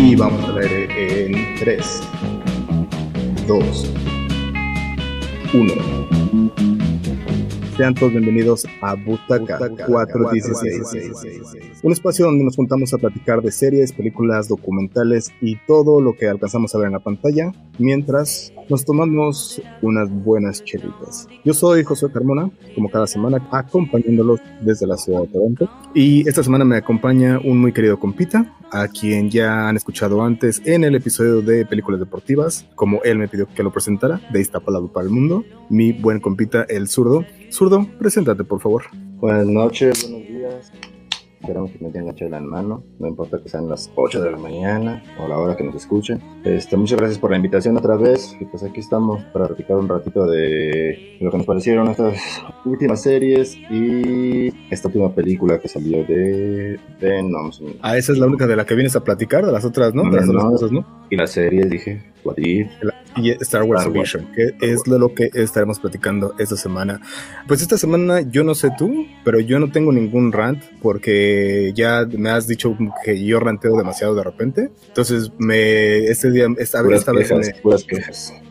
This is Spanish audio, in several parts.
Y vamos a ver en 3, 2, 1. Sean todos bienvenidos a Butaca 416, un espacio donde nos juntamos a platicar de series, películas, documentales y todo lo que alcanzamos a ver en la pantalla, mientras nos tomamos unas buenas chelitas. Yo soy José Carmona, como cada semana, acompañándolos desde la ciudad de Toronto. Y esta semana me acompaña un muy querido compita, a quien ya han escuchado antes en el episodio de películas deportivas, como él me pidió que lo presentara, de Iztapalapa para el mundo, mi buen compita, el zurdo. Zurdo, preséntate, por favor. Buenas noches, buenos días. Esperamos que me tengan chela en mano. No importa que sean las 8 de la mañana o la hora que nos escuchen. Este, muchas gracias por la invitación otra vez. Y pues aquí estamos para platicar un ratito de lo que nos parecieron estas últimas series y esta última película que salió de Venom. Ah, esa es la única de la que vienes a platicar, de las otras, ¿no? De las otras cosas, ¿no? Y las series, dije, What If y Star Wars Vision, que es lo que estaremos platicando esta semana. Pues esta semana yo no sé tú, pero yo no tengo ningún rant porque ya me has dicho que yo ranteo demasiado de repente. Entonces me este día esta, esta vez me,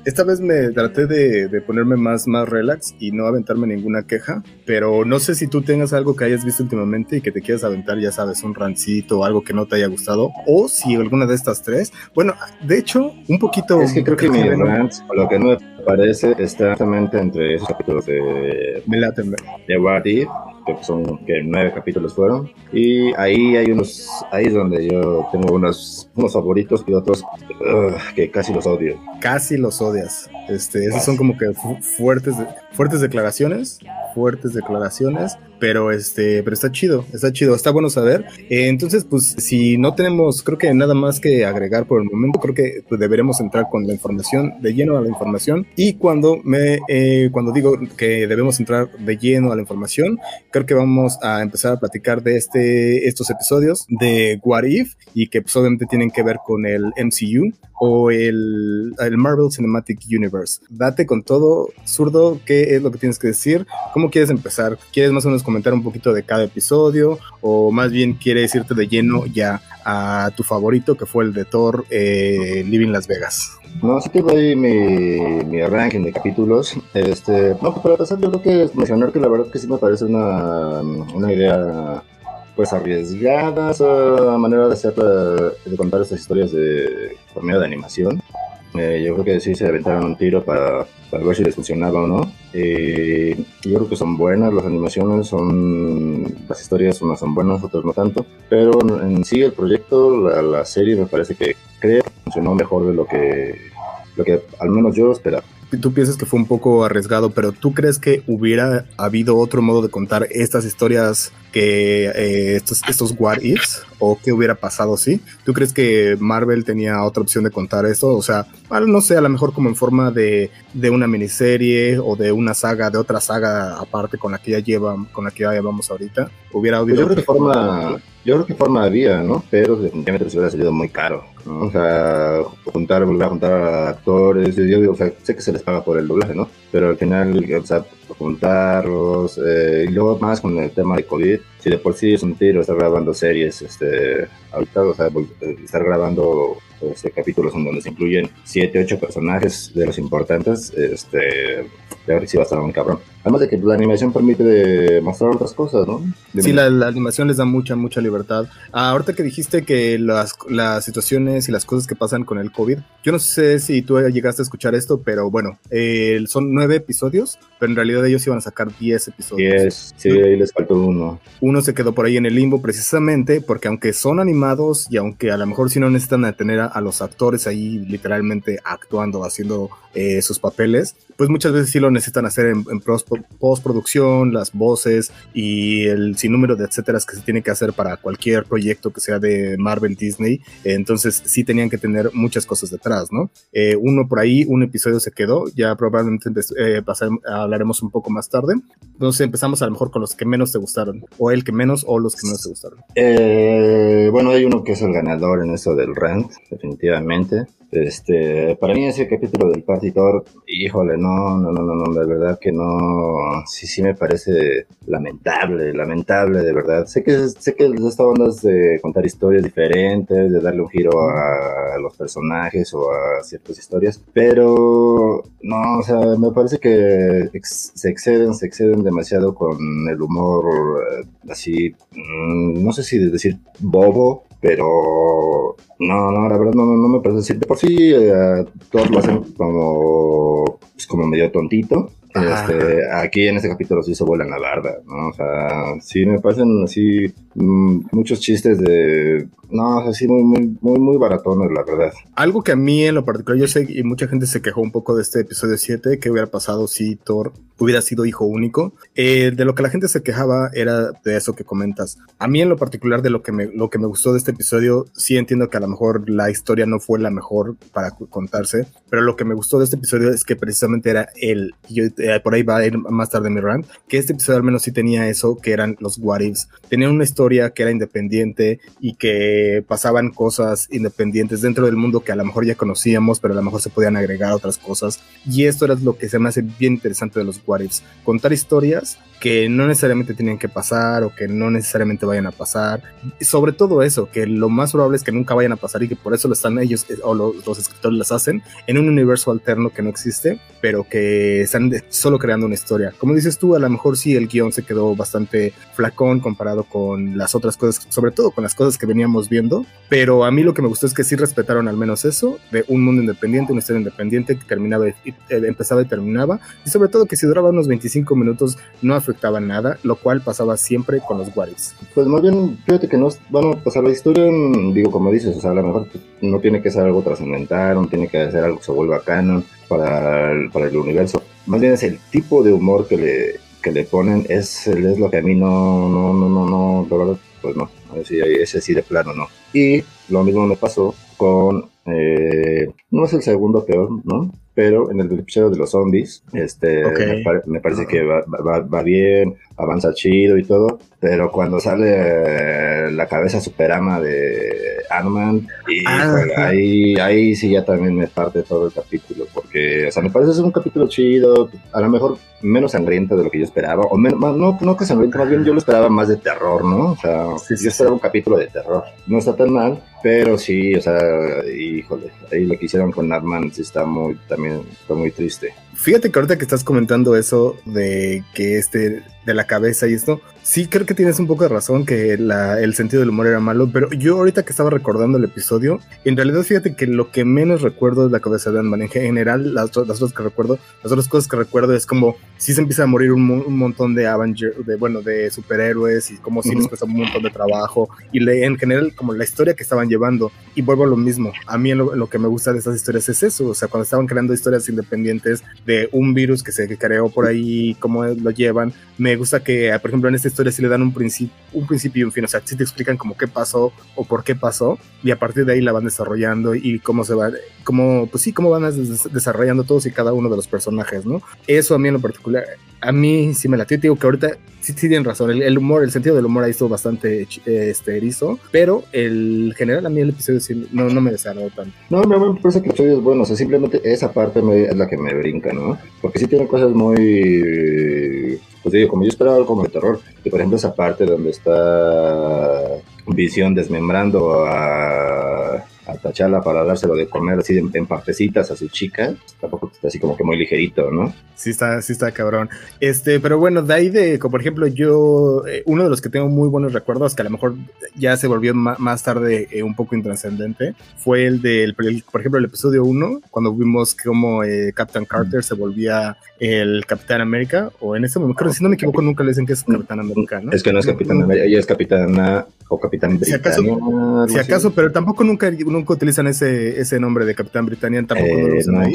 esta vez me traté de, ponerme más, más relax y no aventarme ninguna queja, pero no sé si tú tengas algo que hayas visto últimamente y que te quieras aventar, ya sabes, un rancito o algo que no te haya gustado, o si alguna de estas tres. Bueno, de hecho, un poquito... Es que creo que mi rant, lo que no parece, está justamente entre esos capítulos de... De What que son que nueve capítulos fueron. Y ahí hay unos ahí es donde yo tengo unos unos favoritos y otros que casi los odio. Casi los odias. Este esos son como que fuertes fuertes declaraciones fuertes declaraciones pero este pero está chido está chido está bueno saber. Eh, entonces pues si no tenemos creo que nada más que agregar por el momento creo que pues, deberemos entrar con la información de lleno a la información y cuando me eh, cuando digo que debemos entrar de lleno a la información creo que vamos a empezar a platicar de este, estos episodios de What If y que pues, obviamente tienen que ver con el MCU o el, el, Marvel Cinematic Universe. Date con todo, zurdo, qué es lo que tienes que decir, cómo quieres empezar, quieres más o menos comentar un poquito de cada episodio o más bien quieres irte de lleno ya a tu favorito que fue el de Thor eh, Living Las Vegas. No, sí que doy mi, mi ranking de capítulos. Este, no, para pasar, yo creo que mencionar que la verdad que sí me parece una, una idea pues arriesgada, esa manera de hacer, de contar estas historias de, por medio de animación. Eh, yo creo que sí se aventaron un tiro para, para ver si les funcionaba o no. Eh, yo creo que son buenas las animaciones, son las historias unas son buenas, otras no tanto. Pero en sí el proyecto, la, la serie me parece que creo que funcionó mejor de lo que, lo que al menos yo esperaba tú piensas que fue un poco arriesgado, pero ¿tú crees que hubiera habido otro modo de contar estas historias que eh, estos, estos what ifs? ¿O qué hubiera pasado si? ¿Tú crees que Marvel tenía otra opción de contar esto? O sea, no sé, a lo mejor como en forma de, de una miniserie o de una saga, de otra saga aparte con la que ya llevan, con la que ya llevamos ahorita. ¿Hubiera habido pues creo que forma, yo creo que forma había, ¿no? Pero definitivamente se hubiera salido muy caro. O sea, juntar, volver a juntar a actores, yo digo, o sea, sé que se les paga por el doblaje, ¿no? Pero al final, o sea, juntarlos, eh, y luego más con el tema de COVID, si de por sí es un tiro estar grabando series, este, ahorita, o sea, estar grabando este, capítulos en donde se incluyen 7, 8 personajes de los importantes, este, ver si va a estar un cabrón. Además de que la animación permite mostrar otras cosas, ¿no? Sí, la, animación les da mucha, mucha libertad. Ah, ahorita que dijiste que las, las situaciones y las cosas que pasan con el COVID, yo no sé si tú llegaste a escuchar esto, pero bueno, eh, son nueve episodios, pero en realidad ellos iban a sacar diez episodios. Diez, sí, ahí les faltó uno. Uno se quedó por ahí en el limbo precisamente porque aunque son animados y aunque a lo mejor si no necesitan tener a, los actores ahí literalmente actuando, haciendo eh, sus papeles, pues muchas veces sí lo necesitan hacer en, en postproducción, las voces y el sinnúmero de etcétera que se tiene que hacer para cualquier proyecto que sea de Marvel Disney. Entonces sí tenían que tener muchas cosas detrás, ¿no? Eh, uno por ahí, un episodio se quedó, ya probablemente eh, hablaremos un poco más tarde. Entonces empezamos a lo mejor con los que menos te gustaron o el que menos o los que menos te gustaron? Eh, bueno, hay uno que es el ganador en eso del rant, definitivamente. Este, para mí ese capítulo del partitor, híjole, no, no, no, no, no, de verdad que no, sí, sí me parece lamentable, lamentable, de verdad. Sé que, sé que esta onda es de contar historias diferentes, de darle un giro a, los personajes o a ciertas historias, pero no, o sea, me parece que se exceden, se exceden demasiado con el humor eh, así, mm, no sé si decir bobo, pero no, no, la verdad no, no me parece decir. De por sí, eh, todos lo hacen como, pues, como medio tontito. Este, aquí en este capítulo sí se vuelan la barda, ¿no? O sea, sí me parecen así mm, muchos chistes de no, así muy, muy, muy, muy baratones, la verdad. Algo que a mí en lo particular, yo sé, y mucha gente se quejó un poco de este episodio 7, que hubiera pasado si Thor hubiera sido hijo único. Eh, de lo que la gente se quejaba era de eso que comentas. A mí en lo particular, de lo que, me, lo que me gustó de este episodio, sí entiendo que a lo mejor la historia no fue la mejor para contarse, pero lo que me gustó de este episodio es que precisamente era él, y yo, eh, por ahí va a ir más tarde mi rant, que este episodio al menos sí tenía eso, que eran los what ifs. Tenía una historia que era independiente y que pasaban cosas independientes dentro del mundo que a lo mejor ya conocíamos, pero a lo mejor se podían agregar otras cosas. Y esto era lo que se me hace bien interesante de los What Ifs. Contar historias que no necesariamente tienen que pasar o que no necesariamente vayan a pasar. Sobre todo eso, que lo más probable es que nunca vayan a pasar y que por eso lo están ellos eh, o los escritores las hacen en un universo alterno que no existe, pero que están solo creando una historia. Como dices tú, a lo mejor sí el guion se quedó bastante flacón comparado con las otras cosas, sobre todo con las cosas que veníamos viendo, pero a mí lo que me gustó es que sí respetaron al menos eso, de un mundo independiente, una historia independiente que terminaba, y, eh, empezaba y terminaba, y sobre todo que si duraba unos 25 minutos no afectaba nada, lo cual pasaba siempre con los Warriors. Pues más bien, fíjate que no van a pasar la historia, digo, como dices, o sea, a lo mejor no tiene que ser algo trascendental, no tiene que ser algo que se vuelva canon para para el universo, más bien es el tipo de humor que le, que le ponen, es, es lo que a mí no, no, no, no, no, la verdad, pues no, ese sí de plano no. Y lo mismo me pasó con, eh, no es el segundo peor, ¿no? Pero en el episodio de los zombies, este, me, parece que va, va, bien, avanza chido y todo, pero cuando sale la cabeza superama de Ant-Man, y ah, ahí, ahí sí ya también me parte todo el capítulo, porque, o sea, me parece es un capítulo chido, a lo mejor menos sangriento de lo que yo esperaba, o menos, no, no que sangriento, más bien yo lo esperaba más de terror, ¿no? O sea, yo esperaba un capítulo de terror. No está tan mal, pero sí, o sea, híjole, ahí lo que hicieron con Natman sí está muy, también está muy triste. Fíjate que ahorita que estás comentando eso de que este, de la cabeza y esto, sí creo que tienes un poco de razón que el sentido del humor era malo, pero yo ahorita que estaba recordando el episodio, en realidad fíjate que lo que menos recuerdo es la cabeza de Ant-Man. En general, las, las otras que recuerdo, las otras cosas que recuerdo es como si se empieza a morir un, montón de Avengers, de, bueno, de superhéroes y como si les cuesta un montón de trabajo y le, en general como la historia que estaban llevando. Y vuelvo a lo mismo, a mí lo, lo que me gusta de estas historias es eso, o sea, cuando estaban creando historias independientes de un virus que se creó por ahí, cómo lo llevan. Me gusta que, por ejemplo, en esta historia sí le dan un, principio un principio y un fin, o sea, sí te explican como qué pasó o por qué pasó y a partir de ahí la van desarrollando y cómo se va, cómo, pues sí, cómo van desarrollando todos y cada uno de los personajes, ¿no? Eso a mí en lo particular, a mí sí me latió, digo que ahorita sí, sí tienen razón, el, humor, el sentido del humor ahí estuvo bastante este, erizo, pero el general a mí el episodio sí, no, no me desagradó tanto. No, me parece que el episodio es bueno, o sea, simplemente esa parte es la que me brinca, ¿no? Porque sí tiene cosas muy, pues digo, como yo esperaba algo como de terror, y por ejemplo esa parte donde está Visión desmembrando a a Tachala para dárselo de comer así en, partecitas a su chica, tampoco está así como que muy ligerito, ¿no? Sí está, sí está cabrón. Este, pero bueno, de ahí de, como por ejemplo, yo, eh, uno de los que tengo muy buenos recuerdos, que a lo mejor ya se volvió más tarde eh, un poco intrascendente, fue el del, por ejemplo, el episodio 1, cuando vimos cómo eh, Captain Carter se volvía el Capitán América, o en ese momento, creo, si no me equivoco, nunca le dicen que es Capitán América, ¿no? Es que no es Capitán América, ella es Capitana o Capitán Britannia. Si acaso, pero tampoco nunca, nunca utilizan ese, ese nombre de Capitán Britannia, tampoco lo eh, usan ahí.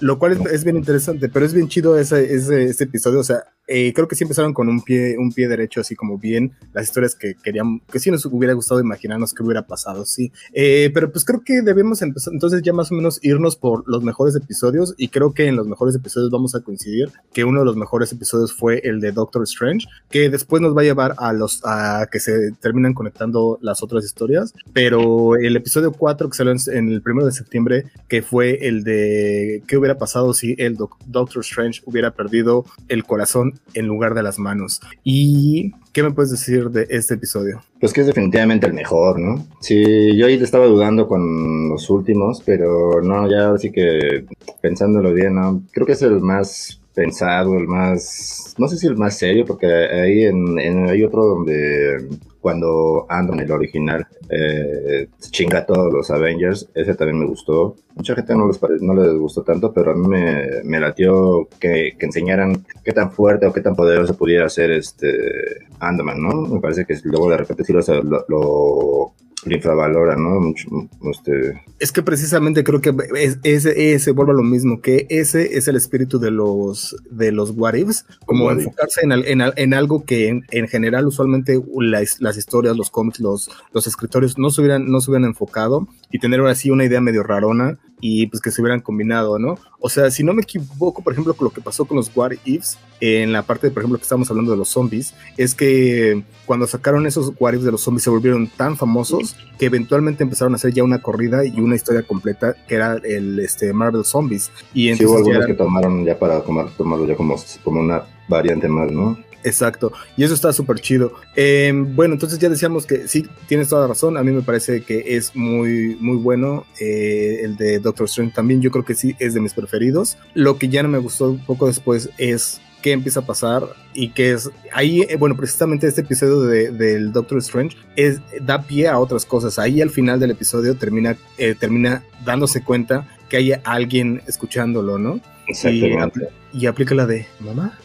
Lo cual es, bien interesante, pero es bien chido ese, ese, ese, episodio, o sea, eh, creo que sí empezaron con un pie, un pie derecho, así como bien las historias que queríamos, que sí nos hubiera gustado imaginarnos que hubiera pasado, sí. Eh, pero pues creo que debemos empezar, entonces ya más o menos irnos por los mejores episodios y creo que en los mejores episodios vamos a coincidir que uno de los mejores episodios fue el de Doctor Strange, que después nos va a llevar a los, a que se terminan conectando las otras historias, pero el episodio 4 que salió en, el primero de septiembre, que fue el de qué hubiera pasado si el Doctor Strange hubiera perdido el corazón en lugar de las manos. ¿Y qué me puedes decir de este episodio? Pues que es definitivamente el mejor, ¿no? Sí, yo ahí estaba dudando con los últimos, pero no, ya sí que pensándolo bien, ¿no? Creo que es el más pensado, el más, no sé si el más serio, porque ahí en, hay otro donde cuando Andron, el original, eh, chinga a todos los Avengers, ese también me gustó. Mucha gente no les, no les gustó tanto, pero a mí me, me latió que, que, enseñaran qué tan fuerte o qué tan poderoso pudiera ser este Andman, ¿no? Me parece que luego de repente sí lo, lo lo infravalora, ¿no? Mucho, este... Es que precisamente creo que ese, ese vuelve a lo mismo, que ese es el espíritu de los, de los what ifs, como enfocarse en, en, en, algo que en, general usualmente las, las, historias, los cómics, los, los escritores no se, hubieran, no se hubieran enfocado y tener ahora sí una idea medio rarona y pues que se hubieran combinado, ¿no? O sea, si no me equivoco, por ejemplo, con lo que pasó con los What Ifs, en la parte, por ejemplo, que estamos hablando de los zombies, es que cuando sacaron esos What Ifs de los zombies se volvieron tan famosos que eventualmente empezaron a hacer ya una corrida y una historia completa que era el este, Marvel Zombies. Y entonces sí, hubo algunos que tomaron ya para tomar, tomarlo ya como, como una variante más, ¿no? Exacto, y eso está súper chido. Em, bueno, entonces ya decíamos que sí, tienes toda la razón. A mí me parece que es muy, muy bueno. Eh, el de Doctor Strange también, yo creo que sí es de mis preferidos. Lo que ya no me gustó un poco después es qué empieza a pasar y que es ahí, eh, bueno, precisamente este episodio de, del Doctor Strange es, da pie a otras cosas. Ahí al final del episodio termina, eh, termina dándose cuenta que hay alguien escuchándolo, ¿no? Exactamente. Y, y aplica la de, mamá,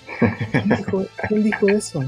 ¿Quién dijo, eso?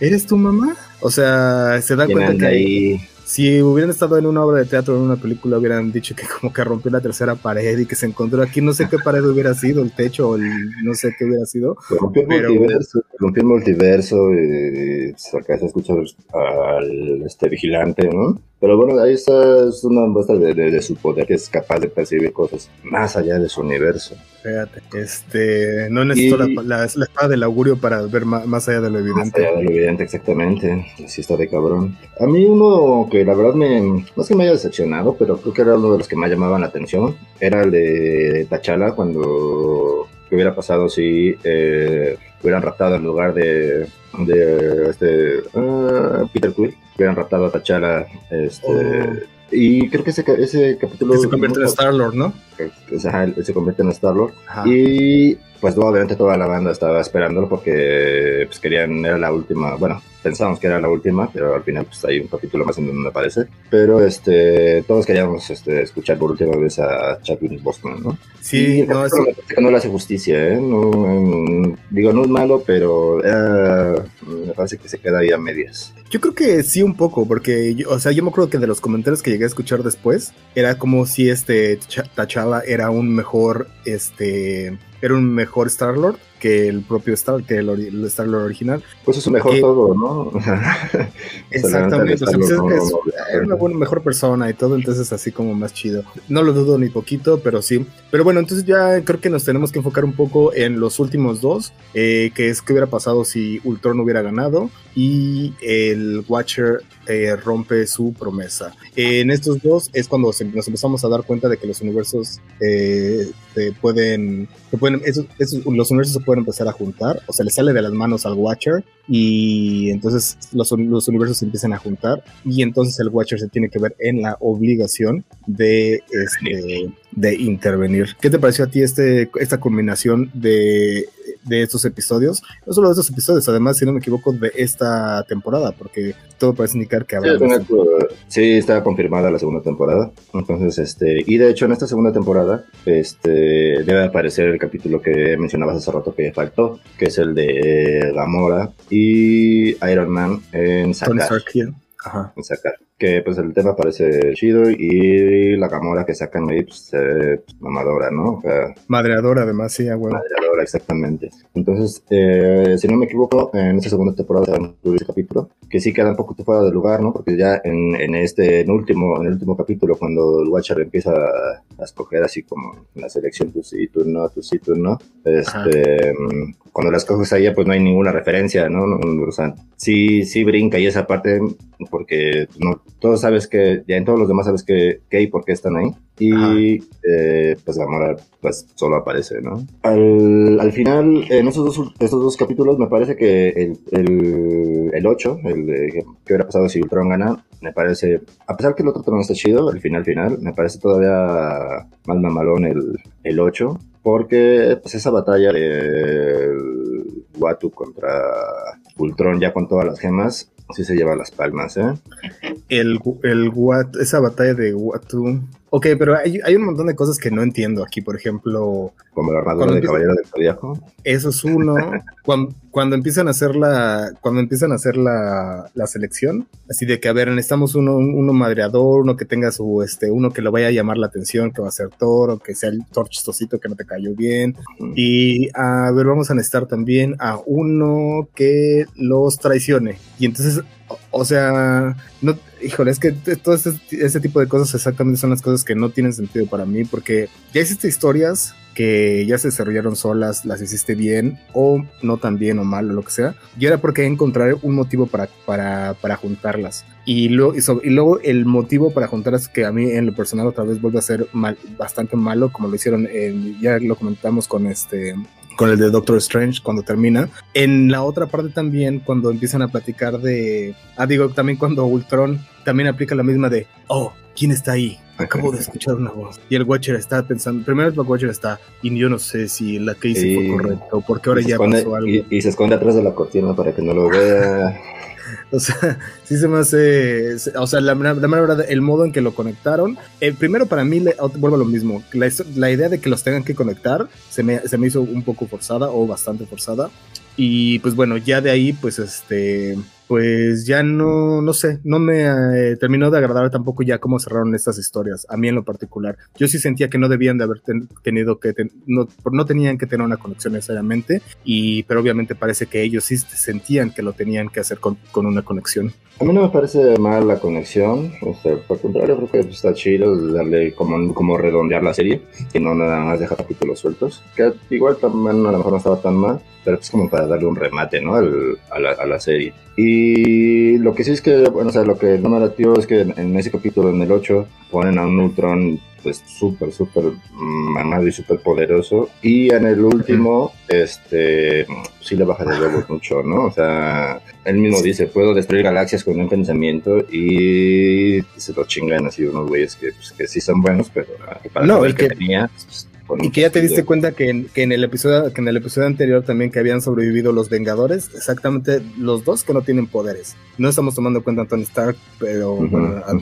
¿Eres tu mamá? O sea, se da cuenta que ahí? si hubieran estado en una obra de teatro o en una película, hubieran dicho que como que rompió la tercera pared y que se encontró aquí, no sé qué pared hubiera sido, el techo o el, no sé qué hubiera sido. Rompió el multiverso, rompió el multiverso y, acá se escucha al este vigilante, ¿no? Pero bueno, ahí está, es una muestra de, su poder, que es capaz de percibir cosas más allá de su universo. Fíjate, este, no necesito la, espada del augurio para ver más, allá de lo evidente. Más allá de lo evidente, exactamente. Así está de cabrón. A mí uno que la verdad me, no es que me haya decepcionado, pero creo que era uno de los que más llamaban la atención, era el de Tachala, cuando ¿qué hubiera pasado si eh, hubieran raptado en lugar de, de este uh, Peter Quill, hubieran raptado a T'Challa este, oh. Y creo que ese, ese capítulo se convierte en Star Lord, ¿no? se convierte en Star Lord y pues obviamente toda la banda estaba esperándolo porque pues querían era la última bueno pensamos que era la última, pero al final pues hay un capítulo más en donde aparece. Pero este, todos queríamos este, escuchar por última vez a Chadwick Boston, ¿no? Sí, no, no le hace justicia, ¿eh? No, digo, no es malo, pero eh, me parece que se queda ahí a medias. Yo creo que sí un poco, porque, o sea, yo me acuerdo que de los comentarios que llegué a escuchar después, era como si este T'Challa era un mejor, este, era un mejor Star-Lord que el propio Star, que el, el Star Lord original. Pues es mejor todo, ¿no? Exactamente, o sea, pues es, una buena, mejor persona y todo, entonces así como más chido. No lo dudo ni poquito, pero sí. Pero bueno, entonces ya creo que nos tenemos que enfocar un poco en los últimos dos, eh, que es qué hubiera pasado si Ultron hubiera ganado y el Watcher eh, rompe su promesa. en estos dos es cuando nos empezamos a dar cuenta de que los universos eh, se pueden, se pueden esos, los universos se pueden empezar a juntar, o sea, le sale de las manos al Watcher y entonces los, los universos se empiezan a juntar y entonces el Watcher se tiene que ver en la obligación de, este, de intervenir. ¿Qué te pareció a ti este, esta combinación de de estos episodios, no solo de estos episodios, además, si no me equivoco, de esta temporada, porque todo parece indicar que habrá. Sí, está confirmada la segunda temporada. Entonces, este, y de hecho, en esta segunda temporada, este, debe aparecer el capítulo que mencionabas hace rato que faltó, que es el de Gamora y Iron Man en Sakar. Ajá. En Sakar. que pues el tema parece chido y la Gamora que sacan ahí, pues se ve mamadora, ¿no? Madreadora, además, sí, bueno. Madreadora, exactamente. Entonces, eh, si no me equivoco, en esta segunda temporada se ese capítulo, que sí queda un poco fuera de lugar, ¿no? Porque ya en, en este, en último, en el último capítulo, cuando el Watcher empieza a, escoger así como la selección, tú sí, tú no, tú sí, tú no, este, cuando las coges ahí, pues no hay ninguna referencia, ¿no? O sea, sí, sí brinca y esa parte, porque no, todos sabes que, ya en todos los demás sabes que, que y por qué están ahí. Y eh, pues Gamora pues solo aparece, ¿no? Al, al final, en esos dos, estos dos capítulos me parece que el, el, el 8, el de que hubiera pasado si Ultron gana, me parece, a pesar que el otro trono está chido, el final final, me parece todavía más mamalón el, el 8, porque pues esa batalla de Watu contra Ultron ya con todas las gemas, sí se lleva las palmas, ¿eh? El, el esa batalla de Watu Ok, pero hay, hay, un montón de cosas que no entiendo aquí, por ejemplo... Como la armadura de Caballero del Zodíaco. Eso es uno. cuando, cuando, empiezan a hacer la... Cuando empiezan a hacer la, la selección, así de que, a ver, necesitamos uno, uno madreador, uno que tenga su... este Uno que lo vaya a llamar la atención, que va a ser Thor, o que sea el Thor chistosito que no te cayó bien. Y, a ver, vamos a necesitar también a uno que los traicione. Y entonces o sea, no, híjole, es que todo ese, tipo de cosas exactamente son las cosas que no tienen sentido para mí, porque ya hiciste historias que ya se desarrollaron solas, las hiciste bien, o no tan bien o mal, o lo que sea, y era porque encontrar un motivo para, para, para juntarlas. Y, lo, y, luego el motivo para juntarlas, que a mí en lo personal otra vez vuelve a ser mal, bastante malo, como lo hicieron, ya lo comentamos con este con el de Doctor Strange cuando termina. En la otra parte también, cuando empiezan a platicar de. Ah, digo, también cuando Ultron también aplica la misma de. Oh, ¿quién está ahí? Acabo de escuchar una voz. Y el Watcher está pensando. Primero el Watcher está. Y yo no sé si la que hice fue correcto. Porque ahora ya pasó algo. y, se esconde atrás de la cortina para que no lo vea. O sea, sí se me hace. O sea, la, la, verdad, el modo en que lo conectaron. El primero, para mí, le, vuelvo a lo mismo. La, la, idea de que los tengan que conectar se me, se me hizo un poco forzada o bastante forzada. Y pues bueno, ya de ahí, pues este pues ya no, no sé, no me eh, terminó de agradar tampoco ya cómo cerraron estas historias, a mí en lo particular. Yo sí sentía que no debían de haber tenido que, no, no tenían que tener una conexión necesariamente, y, pero obviamente parece que ellos sí sentían que lo tenían que hacer con, con una conexión. A mí no me parece mal la conexión, o sea, por contrario, creo que está chido darle como, como redondear la serie y no nada más dejar capítulos sueltos, que igual también a lo mejor no estaba tan mal, pero es como para darle un remate, ¿no? Al, a, la, a, la, serie. Y lo que sí es que, bueno, o sea, lo que no me latió es que en ese capítulo, en el 8, ponen a un Neutron pues súper, súper mamado y súper poderoso. Y en el último, este, sí le baja de huevos mucho, ¿no? O sea, él mismo dice, puedo destruir galaxias con un pensamiento y se lo chingan así unos güeyes que, pues, que sí son buenos, pero para no, el que, tenía, pues, y que ya te diste cuenta que en, que en, el episodio que en el episodio anterior también que habían sobrevivido los Vengadores, exactamente los dos que no tienen poderes. No estamos tomando cuenta a Tony Stark, pero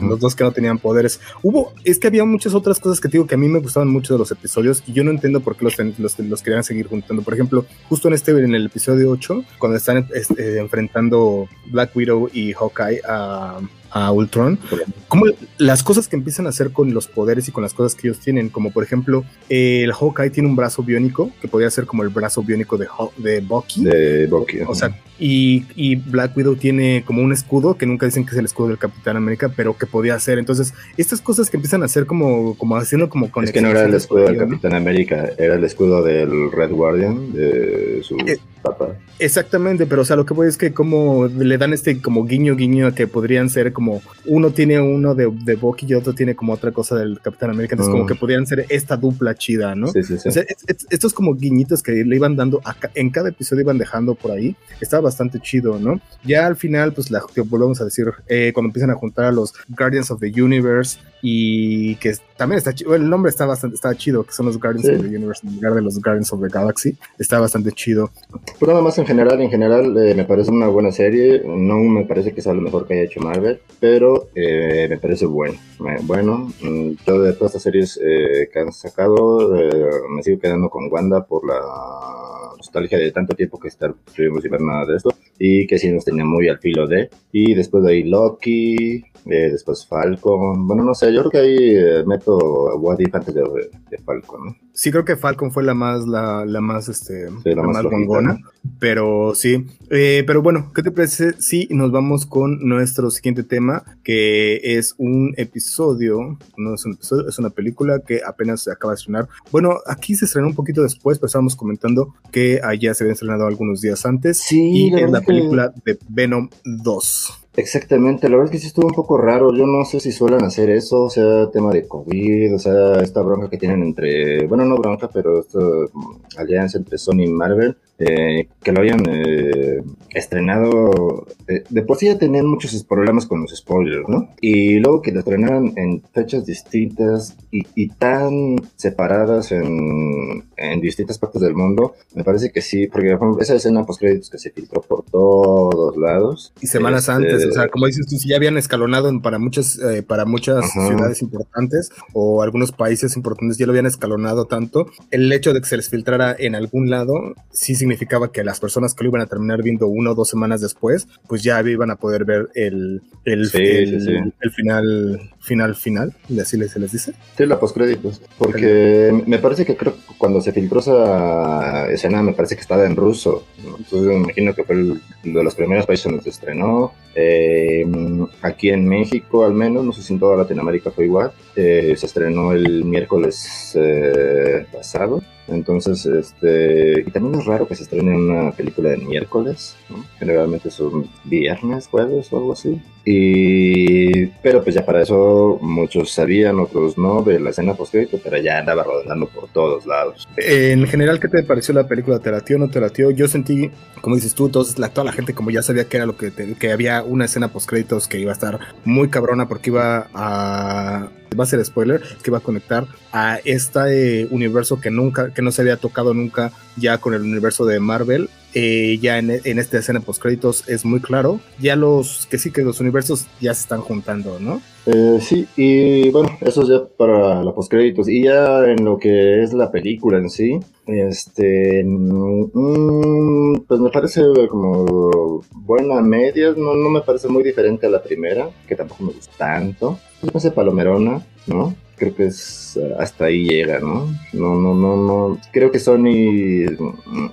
los dos que no tenían poderes. Hubo, es que había muchas otras cosas que digo que a mí me gustaban mucho de los episodios y yo no entiendo por qué los, los, los querían seguir juntando. Por ejemplo, justo en este, en el episodio 8, cuando están este, enfrentando Black Widow y Hawkeye a a Ultron, como las cosas que empiezan a hacer con los poderes y con las cosas que ellos tienen, como por ejemplo, el Hawkeye tiene un brazo biónico que podría ser como el brazo biónico de, de Bucky. De Bucky. O sea, y, y, Black Widow tiene como un escudo que nunca dicen que es el escudo del Capitán América, pero que podía ser. Entonces, estas cosas que empiezan a hacer como, como haciendo como con Es que no era el escudo del Capitán América, era el escudo del Red Guardian, de su eh, papá. Exactamente, pero o sea, lo que voy es que como le dan este como guiño guiño que podrían ser como uno tiene uno de, de Bucky y otro tiene como otra cosa del Capitán América, entonces como mm. que podrían ser esta dupla chida, ¿no? Sí, sí, sí. O sea, estos como guiñitos que le iban dando en cada episodio iban dejando por ahí, estaba bastante chido, ¿no? Ya al final, pues la que volvemos a decir, eh, cuando empiezan a juntar a los Guardians of the Universe y que también está chido, el nombre está bastante, está chido, que son los Guardians of the Universe en lugar de los Guardians of the Galaxy, está bastante chido. Pero nada más en general, en general eh, me parece una buena serie, no me parece que sea lo mejor que haya hecho Marvel, pero eh, me parece bueno. Bueno, yo de todas estas series que han sacado, me sigo quedando con Wanda por la nostalgia de tanto tiempo que estuvimos sin ver nada de esto y que sí nos tenía muy al filo de. Y después de ahí Loki, eh, después Falcon. Bueno, no sé, yo creo que ahí eh, meto What If antes de, Falcon, ¿no? Sí, creo que Falcon fue la más, la, la más, este, la, más, más pero sí. Eh, pero bueno, ¿qué te parece si nos vamos con nuestro siguiente tema, que es un episodio, no es un episodio, es una película que apenas se acaba de estrenar. Bueno, aquí se estrenó un poquito después, pero estábamos comentando que allá se había estrenado algunos días antes. Sí, y es la película de Venom 2. Exactamente, la verdad es que sí estuvo un poco raro. Yo no sé si suelen hacer eso, o sea, tema de COVID, o sea, esta bronca que tienen entre, bueno, no bronca, pero esta mm, alianza entre Sony y Marvel, eh, que lo habían eh, estrenado. Eh, de por sí ya tenían muchos problemas con los spoilers, ¿no? Y luego que lo estrenaran en fechas distintas y, tan separadas en, en, distintas partes del mundo, me parece que sí, porque esa escena post créditos que se filtró por todos lados. Y semanas este, antes, o sea, como dices tú, si ya habían escalonado para muchas, para muchas ciudades importantes o algunos países importantes ya lo habían escalonado tanto, el hecho de que se les filtrara en algún lado, sí significaba que las personas que lo iban a terminar viendo una o dos semanas después, pues ya iban a poder ver el, el, el, final, final, final, y así se les dice. Sí, la postcréditos, porque me parece que creo que cuando se filtró esa escena, me parece que estaba en ruso, entonces me imagino que fue uno de los primeros países donde se estrenó. Eh, aquí en México, al menos, no sé si en toda Latinoamérica fue igual, eh, se estrenó el miércoles eh, pasado. Entonces, este, y también es raro que se estrene una película de miércoles, generalmente son viernes, jueves o algo así. Y, pero pues ya para eso muchos sabían, otros no, de la escena post pero ya andaba rodando por todos lados. En general, ¿qué te pareció la película? ¿Te latió o no te latió? Yo sentí, como dices tú, todos, la, toda la gente como ya sabía que era lo que, que había una escena post créditos que iba a estar muy cabrona porque iba a va a ser spoiler, que va a conectar a este universo que nunca, que no se había tocado nunca ya con el universo de Marvel. Eh, ya en, esta escena post créditos es muy claro. Ya los que sí que los universos ya se están juntando, ¿no? Eh, sí, y bueno, eso es ya para la post créditos. Y ya en lo que es la película en sí, este, mm, pues me parece como buena media, no, no me parece muy diferente a la primera, que tampoco me gusta tanto. Me parece palomerona, ¿no? creo que es eh, hasta ahí llega, ¿no? No, no, no, no. Creo que Sony,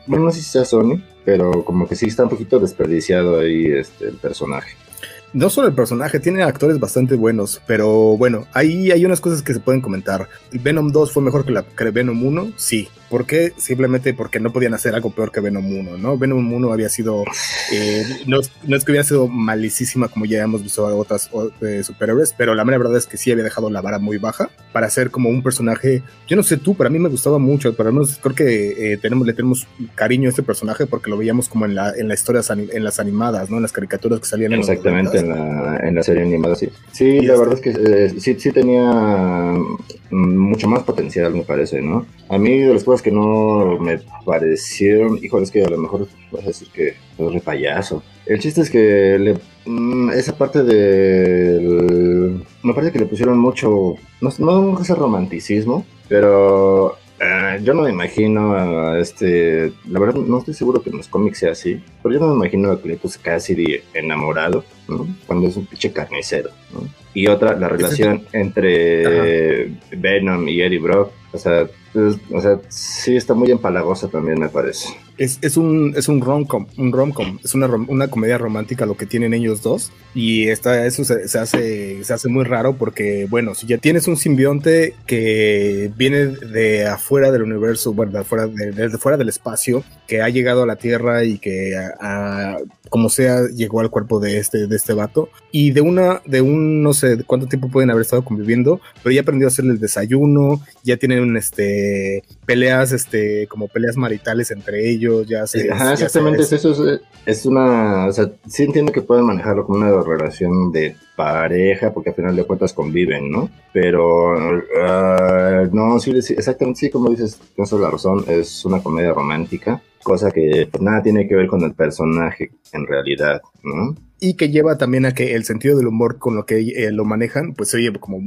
bueno, no sé si sea Sony, pero como que sí está un poquito desperdiciado ahí este, el personaje. No solo el personaje, tiene actores bastante buenos, pero bueno, ahí hay unas cosas que se pueden comentar. Venom 2 fue mejor que, la, que Venom 1, sí, ¿Por qué? Simplemente porque no podían hacer algo peor que Venom 1, ¿no? Venom 1 había sido, eh, no, es que hubiera sido malicísima como ya hemos visto a otras eh, superhéroes, pero la mera verdad es que sí había dejado la vara muy baja para ser como un personaje, yo no sé tú, pero a mí me gustaba mucho, pero al menos creo que eh, tenemos, le tenemos cariño a este personaje porque lo veíamos como en la, en la historia, en las animadas, ¿no? En las caricaturas que salían Exactamente, en, la, en la serie animada, sí. Sí, la verdad es que sí, sí tenía mucho más potencial, me parece, ¿no? A mí de las cosas que no me parecieron, híjole, es que a lo mejor vas a decir que es re payaso. El chiste es que le, mm, esa parte del... Me parece que le pusieron mucho, no, no ese romanticismo, pero yo no me imagino este, la verdad no estoy seguro que en los cómics sea así, pero yo no me imagino a Cletus casi enamorado, ¿no? Cuando es un pinche carnicero, ¿no? Y otra, la relación entre Venom y Eddie Brock, o sea, o sea, sí está muy empalagosa también, me parece. Es, es un, es un rom-com, un rom-com, es una, una comedia romántica lo que tienen ellos dos. Y esta, eso se, hace, se hace muy raro porque, bueno, si ya tienes un simbionte que viene de afuera del universo, bueno, de afuera, desde fuera del espacio, que ha llegado a la Tierra y que como sea llegó al cuerpo de este, de este vato. Y de una, de un, no sé cuánto tiempo pueden haber estado conviviendo, pero ya aprendió a hacerle el desayuno, ya tienen este, peleas, este, como peleas maritales entre ellos, ya se... exactamente, eso es, es, una, o sea, sí entiendo que pueden manejarlo como una relación de pareja, porque al final de cuentas conviven, ¿no? Pero, ah, no, sí, exactamente, sí, como dices, tienes la razón, es una comedia romántica, cosa que nada tiene que ver con el personaje en realidad, ¿no? Y que lleva también a que el sentido del humor con lo que eh, lo manejan, pues se oye como,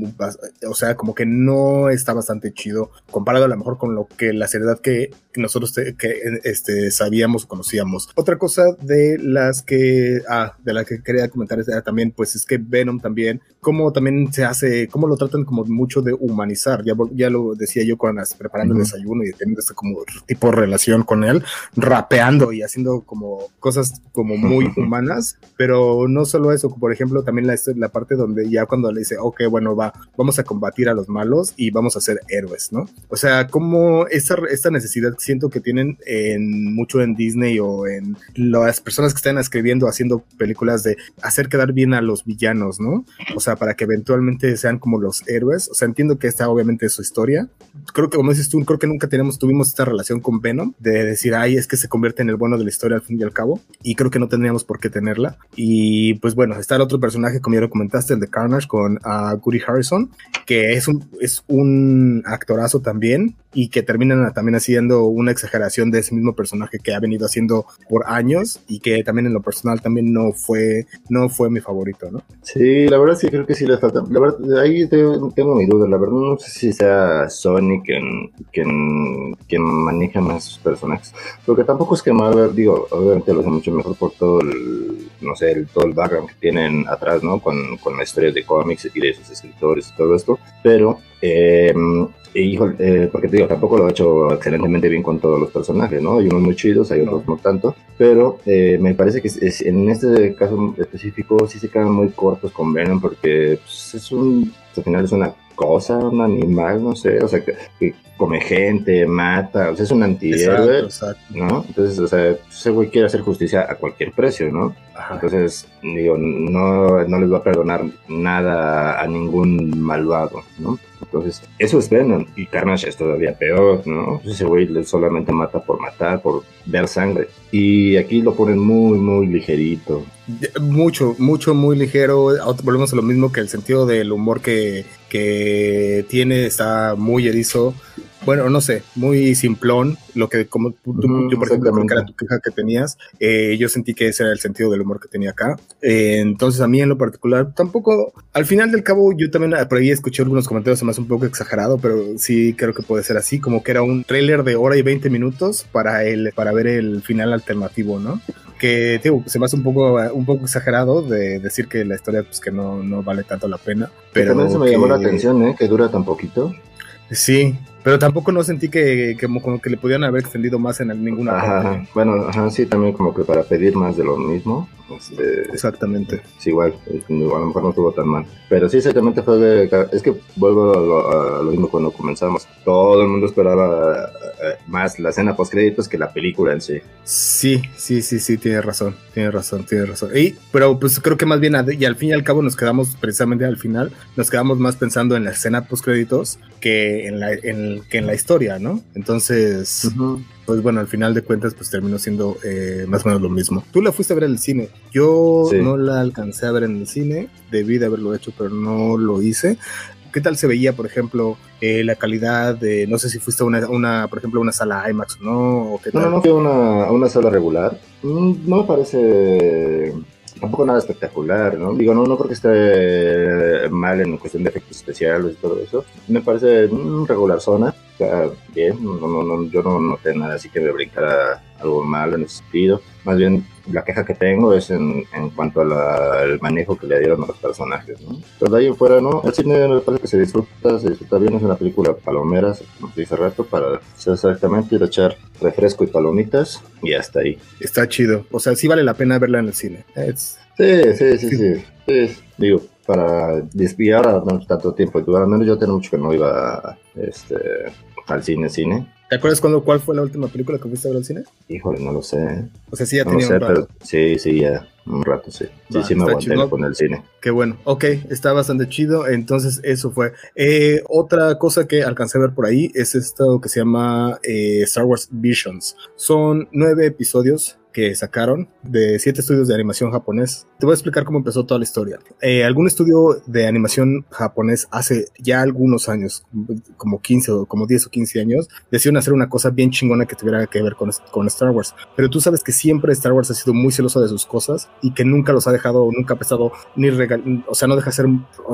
o sea, como que no está bastante chido comparado a lo mejor con lo que la seriedad que nosotros que, este, sabíamos o conocíamos. Otra cosa de las que, ah, de la que quería comentar era también, pues es que Venom también, cómo también se hace, cómo lo tratan como mucho de humanizar, ya, ya lo decía yo cuando preparando el desayuno y teniendo este como tipo de relación con él, rapeando y haciendo como cosas como muy humanas, pero no solo eso, por ejemplo, también la, parte donde ya cuando le dice, ok, bueno, va, vamos a combatir a los malos y vamos a ser héroes, ¿no? O sea, como esta, esta necesidad siento que tienen en mucho en Disney o en las personas que están escribiendo, haciendo películas de hacer quedar bien a los villanos, ¿no? O sea, para que eventualmente sean como los héroes. O sea, entiendo que esta obviamente es su historia. Creo que, como dices tú, creo que nunca tenemos, tuvimos esta relación con Venom de decir, ay, es que se convierte en el bueno de la historia al fin y al cabo. Y creo que no tendríamos por qué tenerla. Y y pues bueno, está el otro personaje, como ya lo comentaste, el de Carnage con uh, Goody Harrison, que es un, es un actorazo también y que terminan también haciendo una exageración de ese mismo personaje que ha venido haciendo por años y que también en lo personal también no fue, no fue mi favorito, ¿no? Sí, la verdad sí creo que sí le falta. La verdad, ahí tengo, tengo mi duda. La verdad no sé si sea Sony quien, quien, quien maneja más sus personajes. Porque tampoco es que Marvel, digo, obviamente lo hace mucho mejor por todo el, no sé, todo el background que tienen atrás, ¿no? Con, con la historia de cómics y de sus escritores y todo esto, pero, eh, eh, porque te digo, tampoco lo ha hecho excelentemente bien con todos los personajes, ¿no? Hay unos muy chidos, hay otros no, tanto, pero eh, me parece que en este caso específico sí se quedan muy cortos con Venom porque pues, es un, al final es una cosa, un animal, no sé, o sea, que, come gente, mata, o sea, es un antihéroe, ¿no? Entonces, o sea, ese güey quiere hacer justicia a cualquier precio, ¿no? Entonces, digo, no, no les va a perdonar nada a ningún malvado, ¿no? Entonces, eso es Venom. Y Carnage es todavía peor, ¿no? Ese güey solamente mata por matar, por ver sangre. Y aquí lo ponen muy, muy ligerito. Mucho, mucho, muy ligero. Volvemos a lo mismo que el sentido del humor que, que tiene está muy erizo bueno, no sé, muy simplón, lo que como tú, yo por ejemplo, que era tu queja que tenías, eh, yo sentí que ese era el sentido del humor que tenía acá. Eh, entonces a mí en lo particular tampoco, al final del cabo yo también por ahí escuché algunos comentarios más un poco exagerado, pero sí creo que puede ser así, como que era un tráiler de hora y 20 minutos para, el, para ver el final alternativo, ¿no? que digo, se me hace un poco, un poco exagerado de decir que la historia pues que no, no vale tanto la pena. Pero también se me llamó la atención, ¿eh? Que dura tan poquito. Sí, pero tampoco no sentí que, como, que le pudieran haber extendido más en ninguna ajá, Bueno, ajá, sí, también como que para pedir más de lo mismo. Este, Exactamente. Sí, igual, a lo mejor no estuvo tan mal. Pero sí, exactamente fue de, Es que vuelvo a lo, mismo cuando comenzamos. Todo el mundo esperaba eh, más la escena post créditos que la película en sí. Sí, sí, sí, sí, tiene razón, tiene razón, tiene razón. Y, pero pues creo que más bien, y al fin y al cabo nos quedamos precisamente al final, nos quedamos más pensando en la escena post créditos que en la, en que en la historia, ¿no? Entonces, pues bueno, al final de cuentas, pues terminó siendo eh, más o menos lo mismo. Tú la fuiste a ver en el cine. Yo no la alcancé a ver en el cine, debí de haberlo hecho, pero no lo hice. ¿Qué tal se veía, por ejemplo, eh, la calidad de, no sé si fuiste a una, una, por ejemplo, una sala IMAX o no? No, no, no fui a una, una sala regular. Mm, no me parece tampoco nada espectacular, ¿no? Digo, no, no creo que esté mal en cuestión de efectos especiales y todo eso. Me parece un regular zona, está bien, no, no, no, yo no noté nada así que me brincara algo malo en ese sentido. Más bien, la queja que tengo es en, en cuanto al manejo que le dieron a los personajes, ¿no? Pero de ahí en fuera, ¿no? El cine me parece que se disfruta, se disfruta bien, es una película palomeras, como te dije rato, para hacer exactamente ir a echar refresco y palomitas y hasta ahí. Está chido, o sea, sí vale la pena verla en el cine. Sí, sí, sí, sí, sí, digo, para desviar a tanto tiempo, al menos yo tengo mucho que no iba este, al cine, cine, ¿Te acuerdas cuando, cuál fue la última película que fuiste a ver al cine? Híjole, no lo sé. O sea, sí, ya tenía un rato. sí, sí, ya un rato, sí. Sí, sí me aguanté con el cine. Qué bueno. Ok, está bastante chido. Entonces, eso fue. Eh, otra cosa que alcancé a ver por ahí es esto que se llama eh, Star Wars Visions. Son nueve episodios que sacaron de siete estudios de animación japonés. Te voy a explicar cómo empezó toda la historia. Eh, algún estudio de animación japonés hace ya algunos años, como 15 o como 10 o 15 años, decidieron hacer una cosa bien chingona que tuviera que ver con, con Star Wars. Pero tú sabes que siempre Star Wars ha sido muy celoso de sus cosas y que nunca los ha dejado, nunca ha prestado ni regal, o sea, no deja ser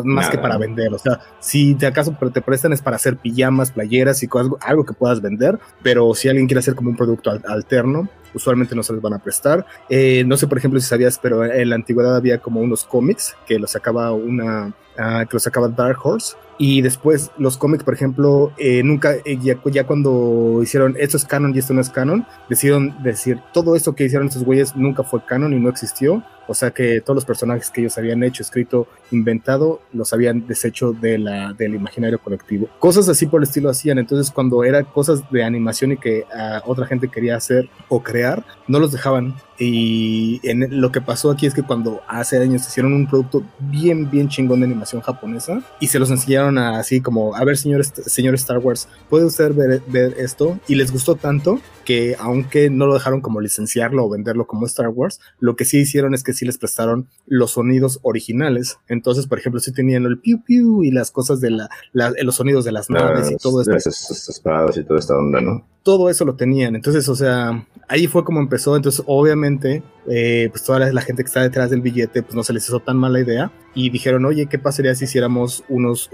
más que para vender. O sea, si de acaso te prestan es para hacer pijamas, playeras y cosas, algo que puedas vender, pero si alguien quiere hacer como un producto alterno, usualmente no se les van a prestar. Eh, no sé, por ejemplo, si sabías, pero en la antigüedad había como unos cómics que los sacaba una, uh, que los sacaba Dark Horse. Y después los cómics, por ejemplo, eh, nunca, eh, ya, ya, cuando hicieron esto es canon y esto no es canon, decidieron decir todo esto que hicieron estos güeyes nunca fue canon y no existió. O sea que todos los personajes que ellos habían hecho, escrito, inventado, los habían deshecho de la, del imaginario colectivo. Cosas así por el estilo hacían. Entonces, cuando eran cosas de animación y que uh, otra gente quería hacer o crear, no los dejaban. Y en, lo que pasó aquí es que cuando hace años hicieron un producto bien, bien chingón de animación japonesa y se los enseñaron a, así como, a ver, señor, señor Star Wars, ¿puede usted ver, ver esto? Y les gustó tanto que aunque no lo dejaron como licenciarlo o venderlo como Star Wars, lo que sí hicieron es que sí les prestaron los sonidos originales. Entonces, por ejemplo, sí tenían el piu piu y las cosas de la, la los sonidos de las naves y todo esto. Esas espadas y toda esta onda, ¿no? Todo eso lo tenían. Entonces, o sea, ahí fue como empezó. Entonces, obviamente, eh, pues toda la, la, gente que está detrás del billete, pues no se les hizo tan mala idea y dijeron, oye, ¿qué pasaría si hiciéramos unos,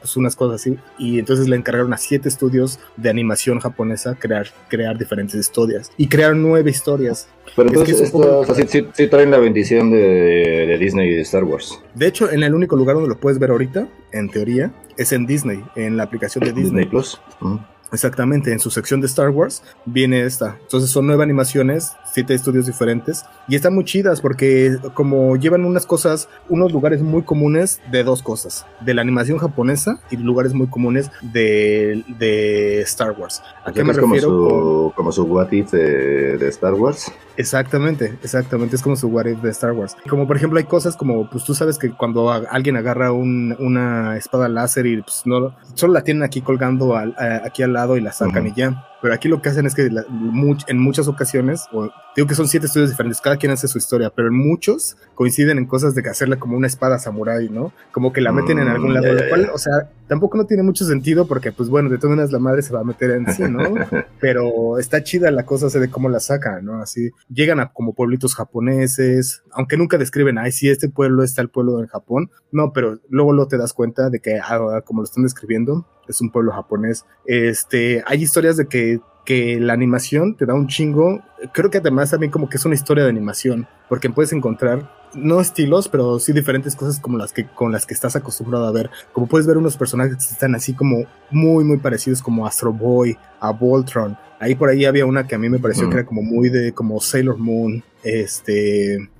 pues unas cosas así? Y entonces le encargaron a siete estudios de animación japonesa crear, crear diferentes historias y crearon nueve historias. Pero entonces, es o sea, sí, sí, sí, traen la bendición de, de, Disney y de Star Wars. De hecho, en el único lugar donde lo puedes ver ahorita, en teoría, es en Disney, en la aplicación de Disney. Disney Plus. Uh -huh. Exactamente, en su sección de Star Wars viene esta. Entonces son nueve animaciones, siete estudios diferentes y están muy chidas porque como llevan unas cosas, unos lugares muy comunes de dos cosas, de la animación japonesa y lugares muy comunes de, de Star Wars. ¿A qué me refiero? Como su, como su What If de, de, Star Wars. Exactamente, exactamente, es como su What If de Star Wars. Como por ejemplo hay cosas como, pues tú sabes que cuando alguien agarra un, una espada láser y pues no, solo la tienen aquí colgando al, a, aquí al lado y la sacan uh -huh. y ya. Pero aquí lo que hacen es que la, much, en muchas ocasiones, o, digo que son siete estudios diferentes, cada quien hace su historia, pero en muchos coinciden en cosas de que hacerla como una espada samurái, ¿no? Como que la meten en algún lado, lo cual, o sea, tampoco no tiene mucho sentido porque, pues bueno, de todas maneras la madre se va a meter en sí, ¿no? pero está chida la cosa, o sea, de cómo la sacan, ¿no? Así, llegan a como pueblitos japoneses, aunque nunca describen, ay, sí, este pueblo está el pueblo en Japón, no, pero luego lo te das cuenta de que, ah, como lo están describiendo, es un pueblo japonés. Este, hay historias de que, que la animación te da un chingo. Creo que además también como que es una historia de animación, porque puedes encontrar no estilos, pero sí diferentes cosas como las que con las que estás acostumbrado a ver. Como puedes ver unos personajes que están así como muy muy parecidos como Astro Boy, a Voltron. Ahí por ahí había una que a mí me pareció mm. que era como muy de como Sailor Moon, este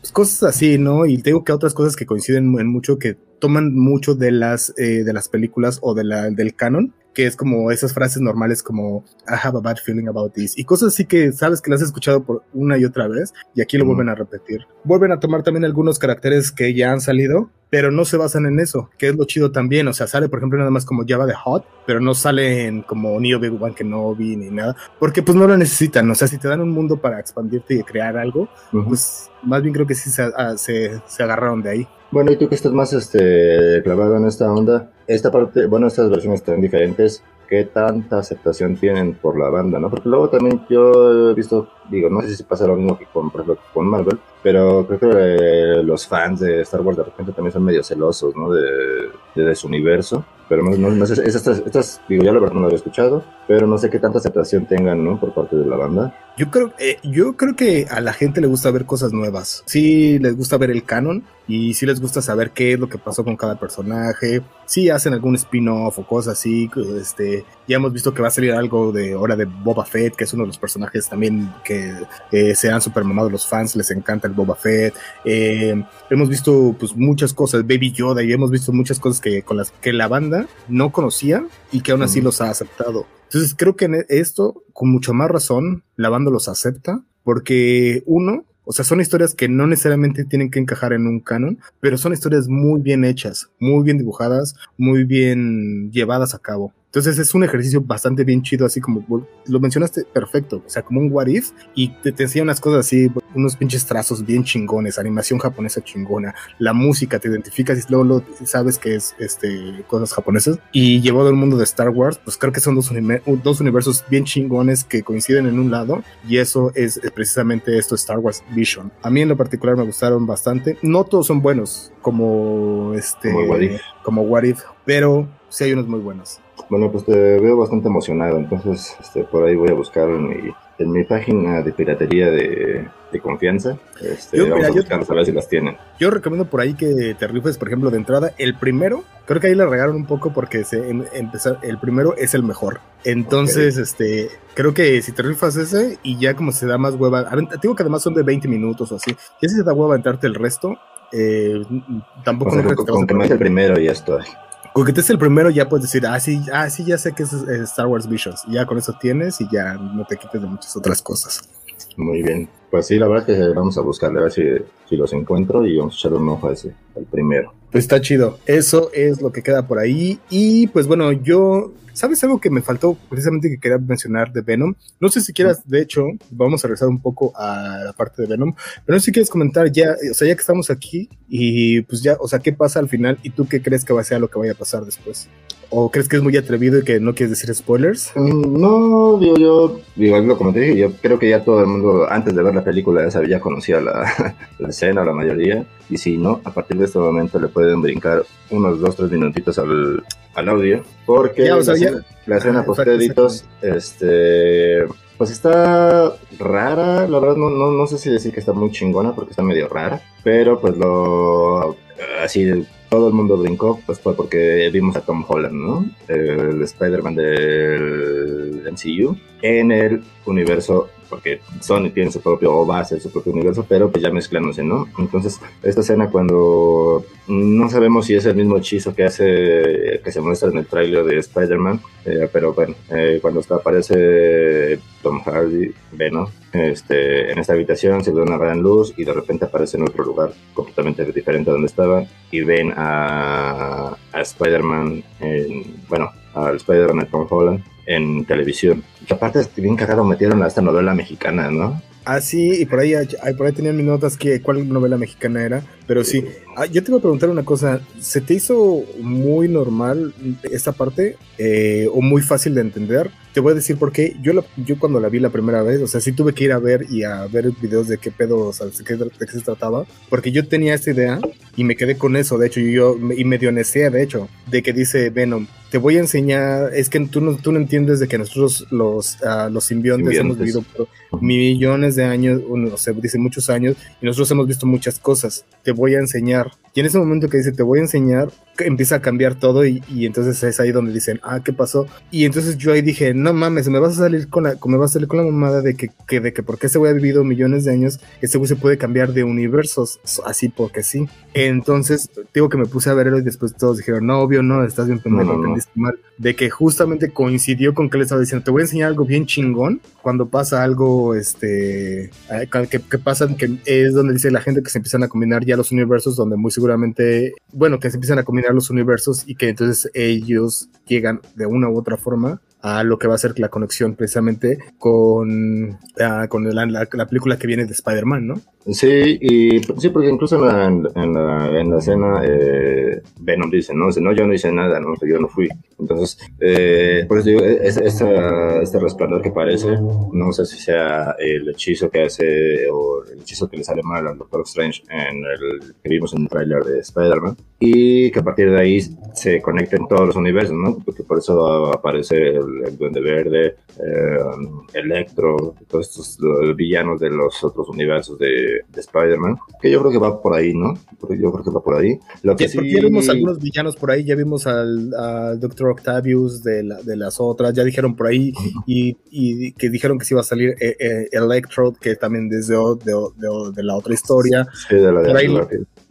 pues cosas así, ¿no? Y tengo que otras cosas que coinciden en mucho que toman mucho de las, eh, de las películas o de la, del canon, que es como esas frases normales como I have a bad feeling about this y cosas así que sabes que las has escuchado por una y otra vez y aquí lo mm. vuelven a repetir. Vuelven a tomar también algunos caracteres que ya han salido, pero no se basan en eso, que es lo chido también, o sea, sale por ejemplo nada más como Java de Hot, pero no salen como Neo Big One que no vi ni nada, porque pues no lo necesitan, o sea, si te dan un mundo para expandirte y crear algo, uh -huh. pues más bien creo que sí se, se, se agarraron de ahí. Bueno, y tú que estás más este, clavado en esta onda, esta parte, bueno, estas versiones están diferentes. ¿Qué tanta aceptación tienen por la banda, no? Porque luego también yo he visto, digo, no sé si pasa lo mismo que con, por ejemplo, con Marvel, pero creo que eh, los fans de Star Wars de repente también son medio celosos, ¿no? De, de, de su universo. Pero no, no, no sé, estas, estas, digo, ya la verdad no lo había escuchado, pero no sé qué tanta aceptación tengan, ¿no? Por parte de la banda. Yo creo, eh, yo creo que a la gente le gusta ver cosas nuevas. Sí les gusta ver el canon y sí les gusta saber qué es lo que pasó con cada personaje. Sí hacen algún spin-off o cosas así. Este, ya hemos visto que va a salir algo de hora de Boba Fett, que es uno de los personajes también que eh, se han super mamados los fans, les encanta el Boba Fett. Eh, hemos visto pues muchas cosas, Baby Yoda, y hemos visto muchas cosas que con las que la banda no conocía y que aún así mm. los ha aceptado. Entonces creo que en esto, con mucho más razón, la banda los acepta, porque uno, o sea, son historias que no necesariamente tienen que encajar en un canon, pero son historias muy bien hechas, muy bien dibujadas, muy bien llevadas a cabo. Entonces es un ejercicio bastante bien chido, así como lo mencionaste perfecto, o sea, como un what if, y te, te enseña unas cosas así, unos pinches trazos bien chingones, animación japonesa chingona, la música, te identificas y luego lo, sabes que es este, cosas japonesas, y llevado al mundo de Star Wars, pues creo que son dos, dos universos bien chingones que coinciden en un lado, y eso es, precisamente esto Star Wars Vision. A mí en lo particular me gustaron bastante, no todos son buenos, como este, como What If, como what if pero sí hay unos muy buenos. Bueno, pues te veo bastante emocionado, entonces este, por ahí voy a buscar en mi, en mi página de piratería de, de confianza. Este, Yo, vamos mira, a yo- buscar a ver si las tienen. Yo recomiendo por ahí que te rifes, por ejemplo, de entrada, el primero, creo que ahí le regaron un poco porque se em- empezar, el primero es el mejor. Entonces, este, creo que si te rifas ese y ya como se da más hueva, digo que además son de 20 minutos o así, ya si se da hueva entrarte el resto, eh, tampoco O sea, no creo con, que te vas con a que el primero y ya estoy. Con que te es el primero ya puedes decir, ah, sí, ah, sí, ya sé que es, es Star Wars Visions. Ya con eso tienes y ya no te quites de muchas otras cosas. Muy bien. Pues sí, la verdad es que vamos a buscarle a ver si, si los encuentro y vamos a echar un ojo a ese, al primero. Pues está chido. Eso es lo que queda por ahí. Y pues bueno, yo. ¿Sabes algo que me faltó precisamente que quería mencionar de Venom? No sé si quieras, de hecho, vamos a regresar un poco a la parte de Venom, pero no sé si quieres comentar ya, o sea, ya que estamos aquí y pues ya, o sea, ¿qué pasa al final y tú qué crees que va a ser lo que vaya a pasar después? ¿O crees que es muy atrevido y que no quieres decir spoilers? Mm, No, digo yo, digo, lo dije, yo creo que ya todo el mundo, antes de ver la película, ya, sabía, ya conocía la, la escena, la mayoría, y si no, a partir de este momento le pueden brincar unos dos, tres minutitos al, al audio, porque Ya, o sea, la, ya- escena- la escena post créditos, este, pues está rara, la verdad no, no, no sé si decir que está muy chingona, porque está medio rara, pero pues lo, así, todo el mundo brincó, pues fue porque vimos a Tom Holland, ¿no? El Spider-Man del MCU en el universo, porque Sony tiene su propio, o va a hacer su propio universo, pero pues ya mezclándose, ¿no? Entonces, esta escena cuando no sabemos si es el mismo hechizo que hace, que se muestra en el tráiler de Spider-Man, eh, pero bueno, eh, cuando está, aparece Tom Hardy, Venom, este, en esta habitación se ve una gran luz y de repente aparece en otro lugar completamente diferente a donde estaba y ven a, a Spider-Man, en- bueno, al Spider-Man de Tom Holland en televisión. Y aparte, bien cagado metieron a esta novela mexicana, ¿no? Ah, sí, y por ahí, por ahí tenían mis notas que cuál novela mexicana era, pero sí. Ah, yo te iba a preguntar una cosa, ¿se te hizo muy normal esta parte eh, o muy fácil de entender? Te voy a decir por qué. Yo, la- yo cuando la vi la primera vez, o sea, sí tuve que ir a ver y a ver videos de qué pedo, o sea, de qué, de qué se trataba, porque yo tenía esta idea y me quedé con eso, de hecho, yo, yo y medio necé, de hecho, de que dice Venom, te voy a enseñar, es que tú no, tú no entiendes de que nosotros los, ah, los simbiontes, hemos vivido por millones de años, uno, o sea, dice muchos años, y nosotros hemos visto muchas cosas. Te voy a enseñar. Y en ese momento que dice te voy a enseñar, empieza a cambiar todo y, y entonces es ahí donde dicen, ah, ¿qué pasó? Y entonces yo ahí dije, no mames, me vas a salir con la, me vas a salir con la mamada de que, que de que porque ese güey ha vivido millones de años, ese güey se puede cambiar de universos, así porque sí. Entonces, digo que me puse a verlo y después todos dijeron, no, obvio, no, estás bien pendejo, No, no, no. mal. De que justamente coincidió con que le estaba diciendo, te voy a enseñar algo bien chingón cuando pasa algo, este, eh, que, que pasa, que es donde dice la gente que se empiezan a combinar ya los universos, donde muy seguramente, bueno, que se empiezan a combinar los universos y que entonces ellos llegan de una u otra forma a lo que va a ser la conexión precisamente con, ah, con la, la- la película que viene de Spider-Man, ¿no? Sí, y sí, porque incluso en la, en la, en escena eh, Venom dice, no, dice, no, yo no hice nada, no, yo no fui. Entonces, eh, por eso digo, es, esta- este resplandor que parece, no sé si sea el hechizo que hace o el hechizo que le sale mal al Doctor Strange en el que vimos en el tráiler de Spider-Man, y que a partir de ahí se conecten todos los universos, ¿no? Porque por eso aparece el, el Duende Verde, eh, Electro, todos estos villanos de los otros universos de, de Spider-Man, que yo creo que va por ahí, ¿no? Yo creo que va por ahí. Lo que Ya, porque sí- ya vimos algunos villanos por ahí, ya vimos al, al Dr. Octavius de, la- de las otras, ya dijeron por ahí y, y que dijeron que sí iba a salir eh, eh, Electro, que también desde o- de, la otra historia. Sí, de la de por ahí-.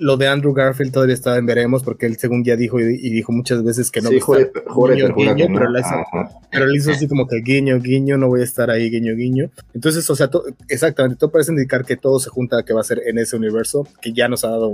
Lo de Andrew Garfield todavía está en veremos, porque él según ya dijo y, y dijo muchas veces que no sí, va jure, estar jure, que no. pero la- Ajá. pero él hizo así como que guiño, guiño, no voy a estar ahí, guiño, guiño. Entonces, o sea, exactamente, todo parece indicar que todo se junta, que va a ser en ese universo, que ya nos ha dado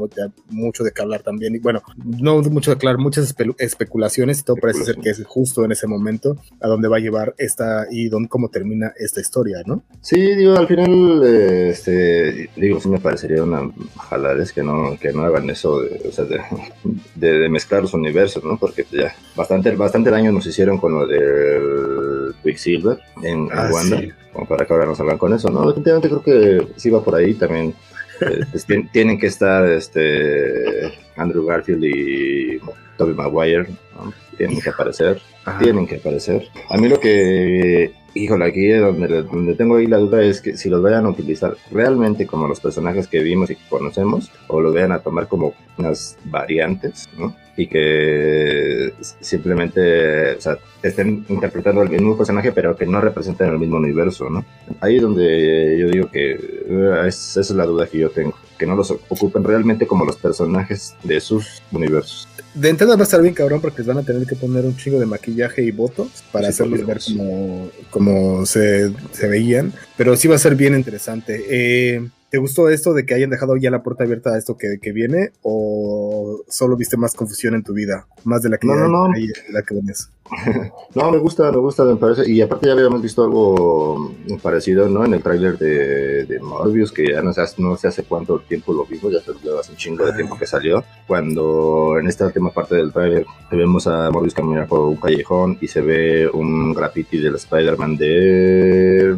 mucho de qué hablar también. Y bueno, no mucho de hablar, muchas especulaciones y todo parece ser que es justo en ese momento a donde va a llevar esta y dónde, cómo termina esta historia, ¿no? Sí, digo, al final, este, digo, sí me parecería una jalada es que no, que no hagan eso de, o sea, de, mezclar los universos, ¿no? Porque ya bastante, bastante daño nos hicieron con lo del Quicksilver en, ah, Wanda, como para que ahora nos salgan con eso, ¿no? Definitivamente creo que sí va por ahí también. Eh, pues, tienen que estar este Andrew Garfield y Tobey Maguire, ¿no? tienen que aparecer, tienen que aparecer. A mí lo que Híjole, aquí donde, donde tengo ahí la duda es que si los vayan a utilizar realmente como los personajes que vimos y que conocemos, o los vayan a tomar como unas variantes, ¿no? Y que simplemente, estén interpretando el mismo personaje, pero que no representen el mismo universo, ¿no? Ahí es donde yo digo que eh, esa es la duda que yo tengo, que no los ocupen realmente como los personajes de sus universos de entrada va a estar bien cabrón porque les van a tener que poner un chingo de maquillaje y votos para hacerlos ver como, como se, se, veían. Pero sí va a ser bien interesante. Eh, ¿Te gustó esto de que hayan dejado ya la puerta abierta a esto que, que viene? ¿O solo viste más confusión en tu vida? Más de la que, no, no, no. la que venís. no, me gusta, me gusta, me parece. Y aparte ya habíamos visto algo parecido, ¿no? En el tráiler de, de, Morbius, que ya no sé, no sé hace cuánto tiempo lo vimos, ya hace un chingo de tiempo que salió. Cuando en esta última parte del tráiler vemos a Morbius caminar por un callejón y se ve un graffiti del Spider-Man de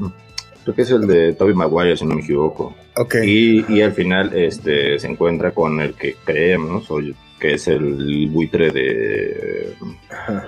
creo que es el de Toby Maguire, si no me equivoco. Okay. Y, al final este, se encuentra con el que creemos, que es el buitre de,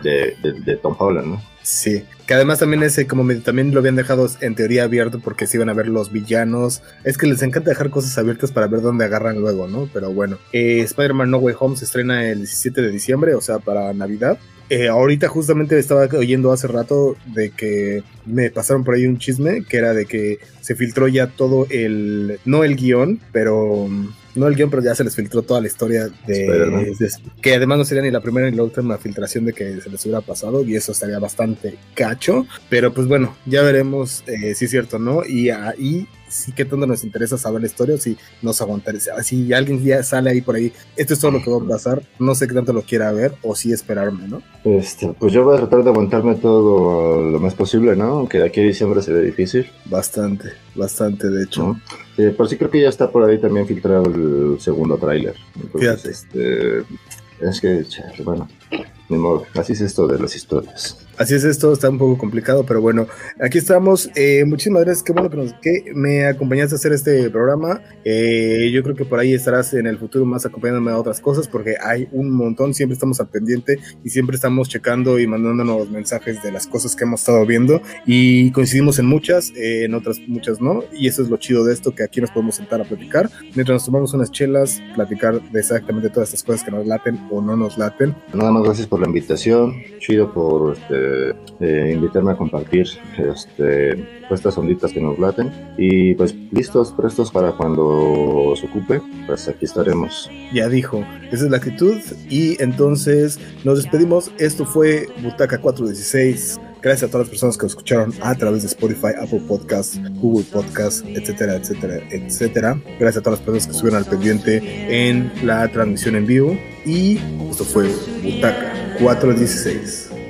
de, Tom Holland, ¿no? Sí, que además también ese como también lo habían dejado en teoría abierto porque se iban a ver los villanos. Es que les encanta dejar cosas abiertas para ver dónde agarran luego, ¿no? Pero bueno, eh, Spider-Man No Way Home se estrena el 17 de diciembre, o sea, para Navidad. Eh, ahorita justamente estaba oyendo hace rato de que me pasaron por ahí un chisme que era de que se filtró ya todo el, no el guion, pero no el guion, pero ya se les filtró toda la historia de, que además no sería ni la primera ni la última filtración de que se les hubiera pasado y eso estaría bastante cacho, pero pues bueno, ya veremos eh, si es cierto no y ahí sí que tanto nos interesa saber la historia o si nos aguantar. Si alguien ya sale ahí por ahí, esto es todo lo que va a pasar, no sé qué tanto lo quiera ver o si esperarme, ¿no? Este, pues yo voy a tratar de aguantarme todo lo más posible, ¿no? Aunque de aquí a diciembre se ve difícil. Bastante, bastante, de hecho. por sí creo que ya está por ahí también filtrado el segundo tráiler. Fíjate. Este, es que, bueno, ni modo, así es esto de las historias. Así es esto, está un poco complicado, pero bueno, aquí estamos. Eh, muchísimas gracias, qué bueno que, me acompañaste a hacer este programa. Eh, yo creo que por ahí estarás en el futuro más acompañándome a otras cosas, porque hay un montón, siempre estamos al pendiente y siempre estamos checando y mandándonos mensajes de las cosas que hemos estado viendo y coincidimos en muchas, eh, en otras muchas no, y eso es lo chido de esto, que aquí nos podemos sentar a platicar, mientras nos tomamos unas chelas, platicar de exactamente todas estas cosas que nos laten o no nos laten. Nada más gracias por la invitación, chido por... Este eh, invitarme a compartir este, estas onditas que nos laten. Y pues listos, prestos para cuando se ocupe, pues aquí estaremos. Ya dijo, esa es la actitud. Y entonces nos despedimos. Esto fue Butaca 416. Gracias a todas las personas que lo escucharon a través de Spotify, Apple Podcasts, Google Podcasts, etcétera, etcétera, etcétera. Gracias a todas las personas que estuvieron al pendiente en la transmisión en vivo. Y esto fue Butaca 416.